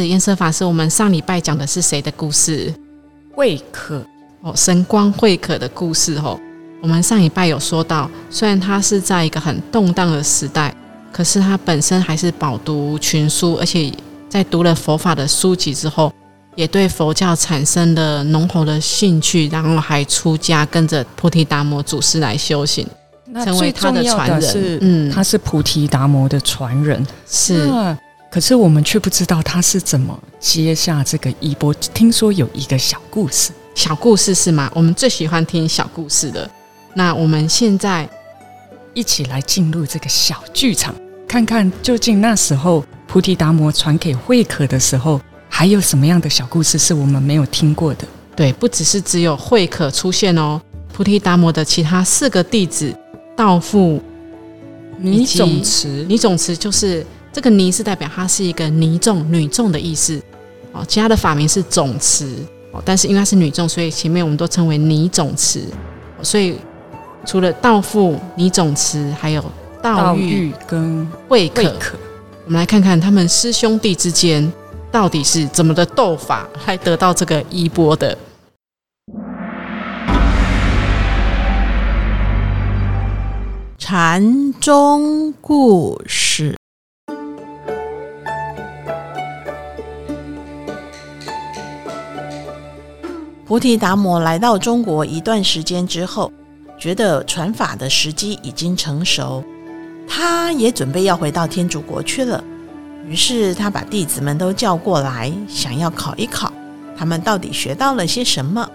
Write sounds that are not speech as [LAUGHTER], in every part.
是颜色法师。我们上礼拜讲的是谁的故事？慧可哦，神光慧可的故事哦。我们上礼拜有说到，虽然他是在一个很动荡的时代，可是他本身还是饱读群书，而且在读了佛法的书籍之后，也对佛教产生了浓厚的兴趣，然后还出家跟着菩提达摩祖师来修行，成为他的传人。嗯，他是菩提达摩的传人，是。可是我们却不知道他是怎么接下这个衣钵。听说有一个小故事，小故事是吗？我们最喜欢听小故事的。那我们现在一起来进入这个小剧场，看看究竟那时候菩提达摩传给慧可的时候，还有什么样的小故事是我们没有听过的？对，不只是只有慧可出现哦，菩提达摩的其他四个弟子道父、女总持、女总持就是。这个“尼”是代表它是一个尼众、女众的意思哦。其他的法名是总持哦，但是因为它是女众，所以前面我们都称为尼总持。所以除了道父、尼总持，还有道玉跟慧可。我们来看看他们师兄弟之间到底是怎么的斗法，来得到这个衣钵的。禅宗故事。菩提达摩来到中国一段时间之后，觉得传法的时机已经成熟，他也准备要回到天竺国去了。于是他把弟子们都叫过来，想要考一考他们到底学到了些什么。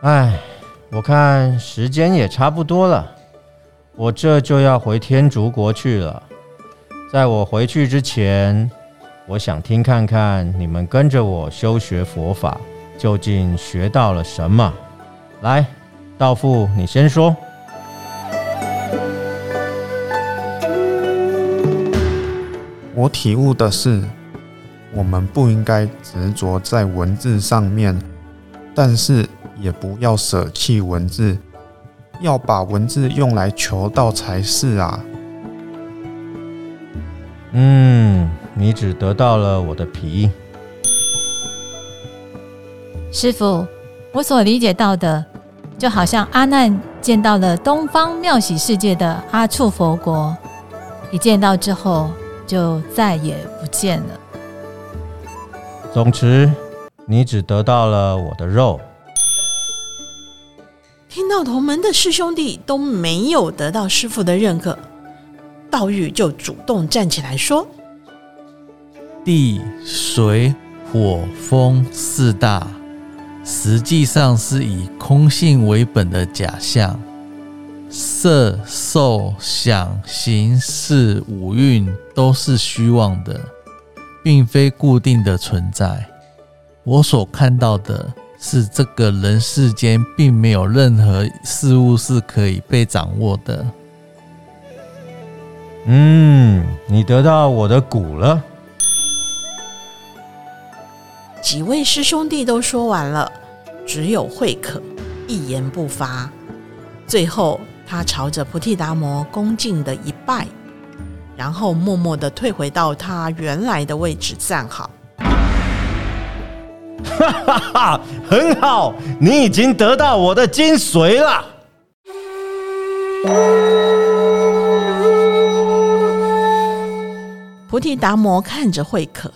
哎，我看时间也差不多了，我这就要回天竺国去了。在我回去之前。我想听看看你们跟着我修学佛法，究竟学到了什么？来，道父，你先说。我体悟的是，我们不应该执着在文字上面，但是也不要舍弃文字，要把文字用来求道才是啊。嗯。你只得到了我的皮，师傅，我所理解到的，就好像阿难见到了东方妙喜世界的阿处佛国，一见到之后就再也不见了。总之，你只得到了我的肉。听到同门的师兄弟都没有得到师傅的认可，道玉就主动站起来说。地、水、火、风四大，实际上是以空性为本的假象。色、受、想、行、识五蕴都是虚妄的，并非固定的存在。我所看到的是，这个人世间并没有任何事物是可以被掌握的。嗯，你得到我的骨了。几位师兄弟都说完了，只有慧可一言不发。最后，他朝着菩提达摩恭敬的一拜，然后默默的退回到他原来的位置站好。哈哈哈，很好，你已经得到我的精髓了。菩提达摩看着慧可。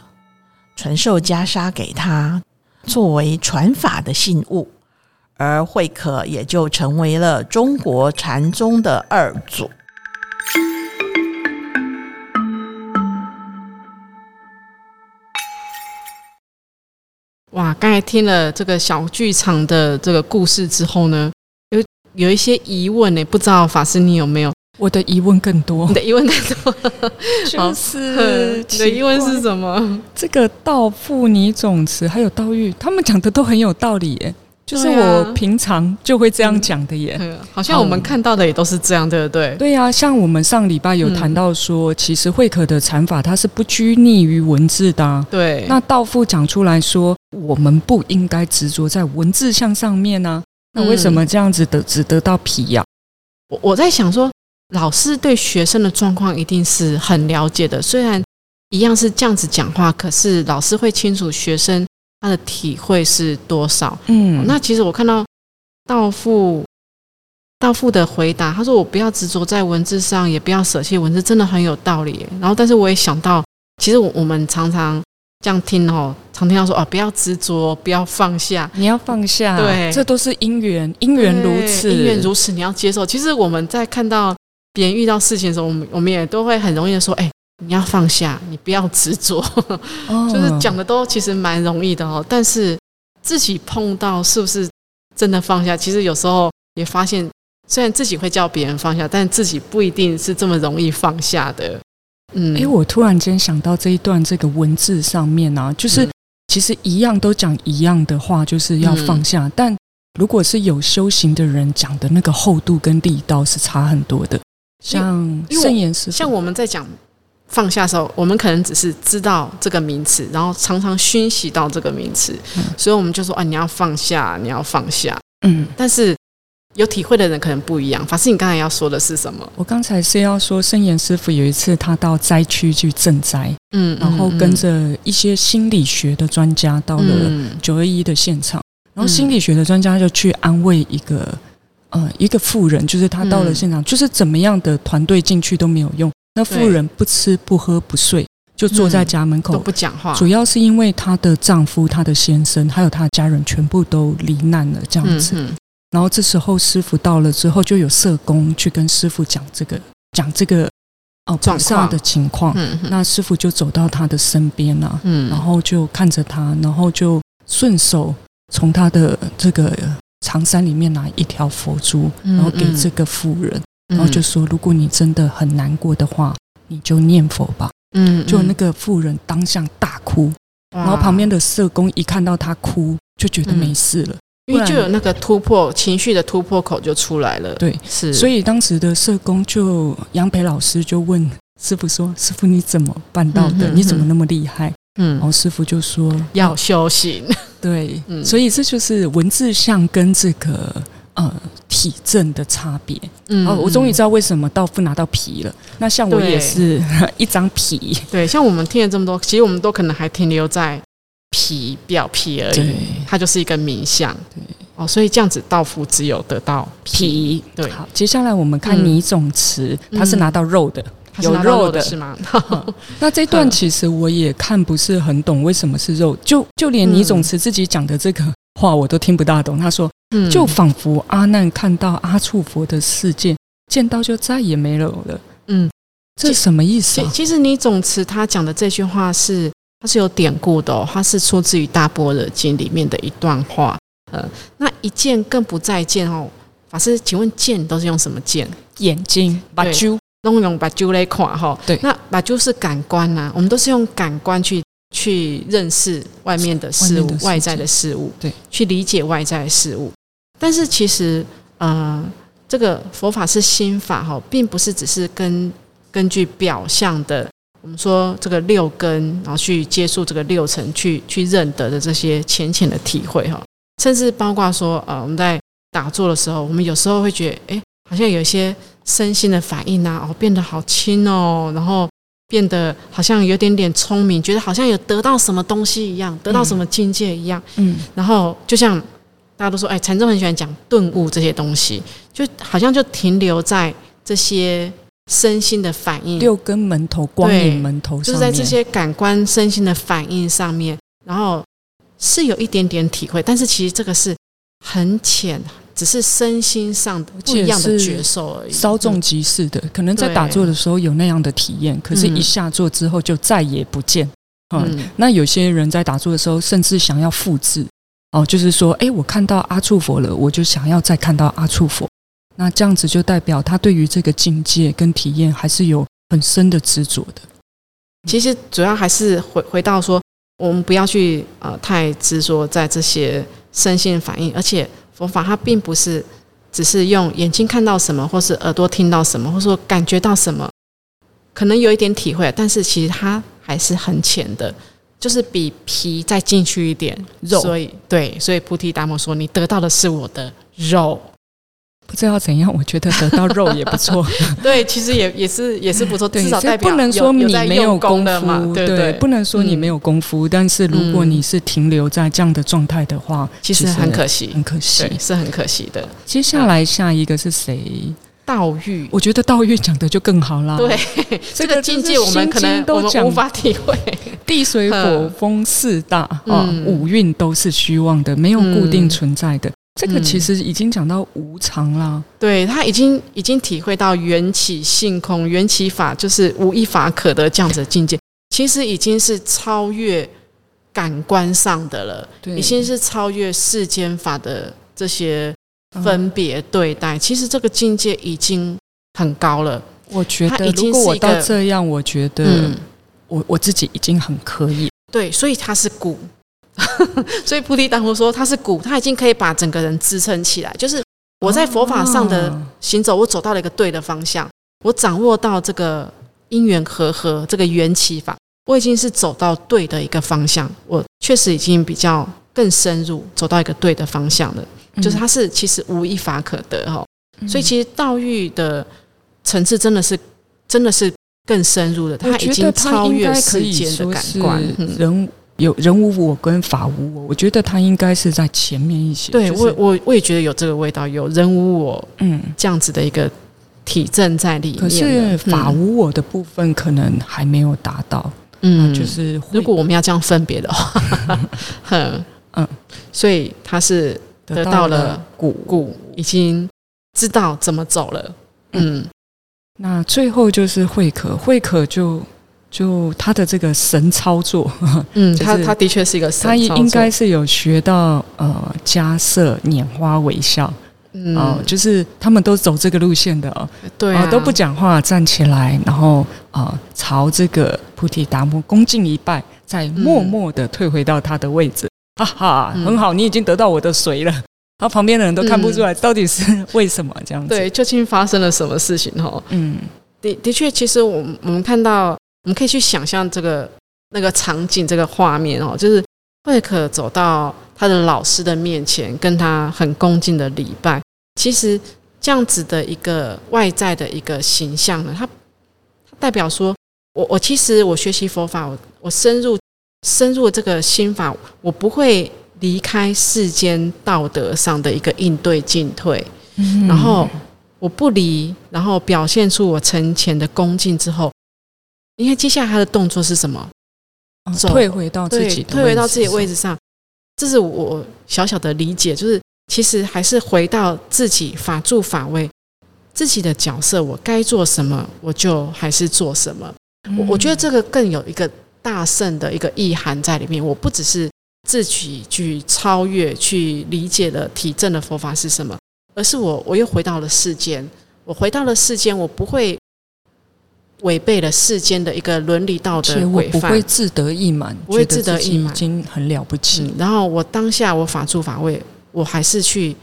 传授袈裟给他，作为传法的信物，而慧可也就成为了中国禅宗的二祖。哇！刚才听了这个小剧场的这个故事之后呢，有有一些疑问呢，不知道法师你有没有？我的疑问更多你，的疑问更多，[LAUGHS] 就是你的疑问是？什么？这个道父拟种词还有道玉，他们讲的都很有道理耶，就是我平常就会这样讲的耶。好像我们看到的也都是这样，对不对？对呀、像我们上礼拜有谈到说，其实慧可的禅法它是不拘泥于文字的、啊。对，那道父讲出来说，我们不应该执着在文字项上面呢、那为什么这样子的只得到皮呀、我我在想说，老师对学生的状况一定是很了解的。虽然一样是这样子讲话，可是老师会清楚学生他的体会是多少。嗯，那其实我看到道父道父的回答，他说：“我不要执着在文字上，也不要舍弃文字，真的很有道理。”然后，但是我也想到，其实我我们常常这样听哦，常听到说哦，不要执着，不要放下。你要放下，对这都是因缘，因缘如此，因缘如此，你要接受。其实我们在看到别人遇到事情的时候，我们我们也都会很容易的说：“哎，你要放下，你不要执着。[LAUGHS] ”哦就是讲的都其实蛮容易的哦，但是自己碰到是不是真的放下？其实有时候也发现，虽然自己会叫别人放下，但自己不一定是这么容易放下的。嗯，哎、我突然间想到这一段这个文字上面啊，就是、嗯其实一样都讲一样的话，就是要放下。嗯但如果是有修行的人讲的那个厚度跟力道是差很多的。像像我们在讲放下的时候，我们可能只是知道这个名词，然后常常熏习到这个名词，嗯所以我们就说啊，你要放下，你要放下。嗯，但是有体会的人可能不一样。法师，你刚才要说的是什么？我刚才是要说圣严师傅有一次他到灾区去赈灾，嗯，然后跟着一些心理学的专家到了嗯九二一的现场，然后心理学的专家就去安慰一个呃一个富人，就是他到了现场，就是怎么样的团队进去都没有用，那富人不吃不喝不睡，就坐在家门都口。不讲话，主要是因为她的丈夫、她的先生还有她的家人全部都罹难了，这样子。嗯。然后这时候师傅到了之后，就有社工去跟师傅讲这个讲这个哦状况。菩萨的情况。嗯嗯。那师傅就走到他的身边啊，嗯。然后就看着他，然后就顺手从他的这个长衫里面拿一条佛珠，嗯然后给这个妇人，然后就嗯说：如果你真的很难过的话，你就念佛吧。嗯就那个妇人当下大哭，然后旁边的社工一看到他哭，就觉得没事了。因为就有那个突破情绪的突破口就出来了，对，是，所以以当时的社工就杨培老师就问师傅说：“师傅你怎么办到的？你怎么那么厉害？”嗯。然后嗯师傅就说：“要修行，对，嗯。所以这就是文字像跟这个呃体证的差别。嗯哦，我终于知道为什么道夫拿到皮了。那像我也是 [LAUGHS] 一张皮，对，像我们听了这么多，其实我们都可能还停留在皮表皮而已，它就是一个名相，对。哦，所以这样子道夫只有得到皮。对，好，接下来我们看嗯。拟种词，嗯它是拿到肉的。有肉的的是吗？[LAUGHS] 那这段嗯其实我也看不是很懂，为什么是肉？就就连倪总慈自己讲的这个话，我都听不大懂。他说，嗯就仿佛阿难看到阿处佛的世界，见到就再也没有了。嗯，这什么意思啊？其其实你总慈他讲的这句话是它是有典故的哦，它是出自于《大般若经》里面的一段话。呃，那一见更不再见哦。法师，请问见都是用什么见？眼睛、把对揪，弄用把揪来看哈。对那把揪是感官呐、我们都是用感官去去认识外面的事物外在的事物，对，去理解外在的事物。但是其实，呃，这个佛法是心法哈，并不是只是根根据表象的，我们说这个六根，然后去接触这个六层，去去认得的这些浅浅的体会哈，甚至包括说，呃，我们在打坐的时候，我们有时候会觉得，哎，好像有一些身心的反应啊，哦，变得好轻哦，然后变得好像有点点聪明，觉得好像有得到什么东西一样，得到什么境界一样。嗯，然后就像大家都说，哎，禅宗很喜欢讲顿悟这些东西，就好像就停留在这些身心的反应，六根门头、光影门头就是，在这些感官身心的反应上面，然后是有一点点体会，但是其实这个是很浅，只是身心上的不一样的觉受而已。稍纵即逝的，可能在打坐的时候有那样的体验，可是一下坐之后就再也不见。嗯，嗯那有些人在打坐的时候，甚至想要复制，哦，就是说，哎，我看到阿处佛了，我就想要再看到阿处佛。那这样子就代表他对于这个境界跟体验还是有很深的执着的。其实主要还是回回到说，我们不要去呃太执着在这些身心反应，而且佛法它并不是只是用眼睛看到什么，或是耳朵听到什么，或者说感觉到什么，可能有一点体会，但是其实它还是很浅的，就是比皮再进去一点肉所以对，所以菩提达摩说，你得到的是我的肉。不知道怎样，我觉得得到肉也不错。[LAUGHS] 对，其实也也是也是不错，至少代表不能说你没有用功功夫，对不对？不能说你没有功夫。但是如果你是停留在这样的状态的话，其实很可惜，很可惜，，是很可惜的。接下来下一个是谁？道玉，我觉得道玉讲的就更好啦。对，这 [LAUGHS] 这个境界我们可能我们都无法体会。地水火风四大啊，嗯五蕴都是虚妄的，没有固定存在的。这个嗯其实已经讲到无常啦。对他已经已经体会到缘起性空、缘起法就是无一法可得这样子的境界，其实已经是超越感官上的了，对已经是超越世间法的这些分别对待。其实这个境界已经很高了。我觉得它已经如果我是到这样，我觉得嗯，我我自己已经很可以。对，所以它是骨。[LAUGHS] 所以菩提达摩说他是骨，他已经可以把整个人支撑起来。就是我在佛法上的哦行走，我走到了一个对的方向，我掌握到这个因缘和合这个缘起法，我已经是走到对的一个方向。我确实已经比较更深入，走到一个对的方向了。就是它是其实无一法可得哈、嗯所以其实道育的层次真的是真的是更深入的，我它已经超越世以间的感官。嗯人有人无我跟法无我，我觉得他应该是在前面一些。对就是我我我也觉得有这个味道，有人无我嗯，这样子的一个体证在里面。可是法嗯无我的部分可能还没有达到，嗯，就是如果我们要这样分别的话，[LAUGHS] 哼嗯，所以他是得到了骨。骨，已经知道怎么走了。嗯，那最后就是慧可，慧可就就他的这个神操作，[LAUGHS] 嗯，就是他他的确是一个神他操作应该是有学到呃加色拈花微笑嗯哦、就是他们都走这个路线的哦，对啊，哦都不讲话，站起来，然后啊、呃朝这个菩提达摩恭敬一拜，再默默的退回到他的位置。哈哈，嗯很好，你已经得到我的水了。然后旁边的人都看不出来到底是为什么这样子。，对，究竟发生了什么事情？哈，嗯，的的确，其实我们我们看到，我们可以去想象这个那个场景、这个画面哦，就是慧可走到他的老师的面前，跟他很恭敬的礼拜。其实这样子的一个外在的一个形象呢，它它代表说，我我其实我学习佛法，我我深入深入这个心法，我不会离开世间道德上的一个应对进退。嗯然后我不离，然后表现出我沉潜的恭敬之后，因为接下来他的动作是什么？退回到自，己的退回到自己位置置上，这是我小小的理解，就是其实还是回到自己法住法位，自己的角色，我该做什么，我就还是做什么。上。我我觉得这个更有一个大圣的一个意涵在里面。我不只是自己去超越、去理解了体证的佛法是什么，而是我我又回到了世间。我回到了世间，我不会违背了世间的一个伦理道德规范不会。自得意满，不会自得意满已经很了不起。嗯，然后我当下我法住法位，我还是去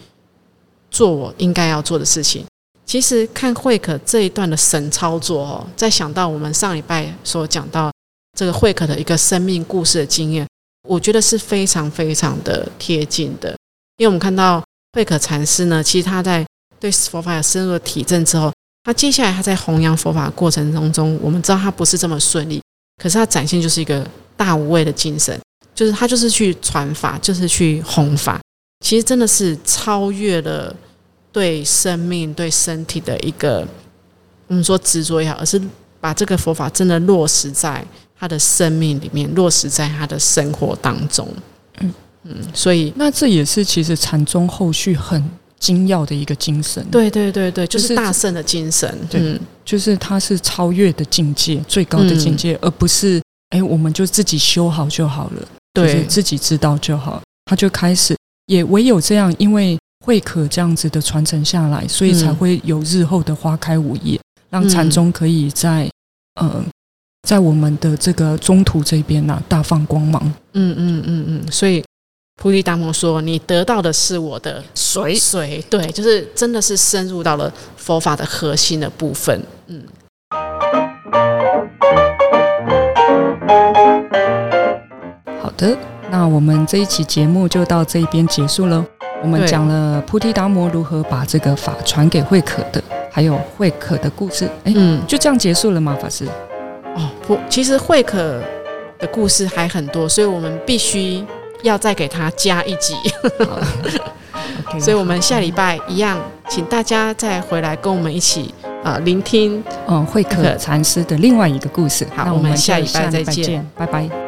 做我应该要做的事情。其实看慧可这一段的神操作哦，再想到我们上礼拜所讲到这个慧可的一个生命故事的经验，我觉得是非常非常的贴近的。因为我们看到慧可禅师呢，其实他在对佛法有深入的体证之后，他接下来他在弘扬佛法过程当中，我们知道他不是这么顺利，可是他展现就是一个大无畏的精神。就是他就是去传法，就是去弘法，其实真的是超越了对生命、对身体的一个我们说执着也好，而是把这个佛法真的落实在他的生命里面，落实在他的生活当中。嗯嗯，所以那这也是其实禅宗后续很精要的一个精神。，对对对对，就就是是大圣的精神。对嗯就是它是超越的境界，最高的境界，而不是哎，我们就自己修好就好了，就是对，自己知道就好。他就开始，也唯有这样，因为慧可这样子的传承下来，所以才嗯会有日后的花开五叶，让嗯禅宗可以在呃在我们的这个中途这边呐、大放光芒。嗯嗯嗯嗯，所以菩提达摩说：“你得到的是我的水水，对，就是真的是深入到了佛法的核心的部分。嗯，好的，那我们这一期节目就到这边结束了。我们对讲了菩提达摩如何把这个法传给慧可的，还有慧可的故事。哎，嗯，就这样结束了吗？法师？哦，不，其实慧可的故事还很多，所以我们必须要再给他加一集。[LAUGHS] OK，所以，我们下礼拜一样，请大家再回来跟我们一起啊、呃聆听。嗯，慧可禅师的另外一个故事。好那我们下礼拜再见，拜拜。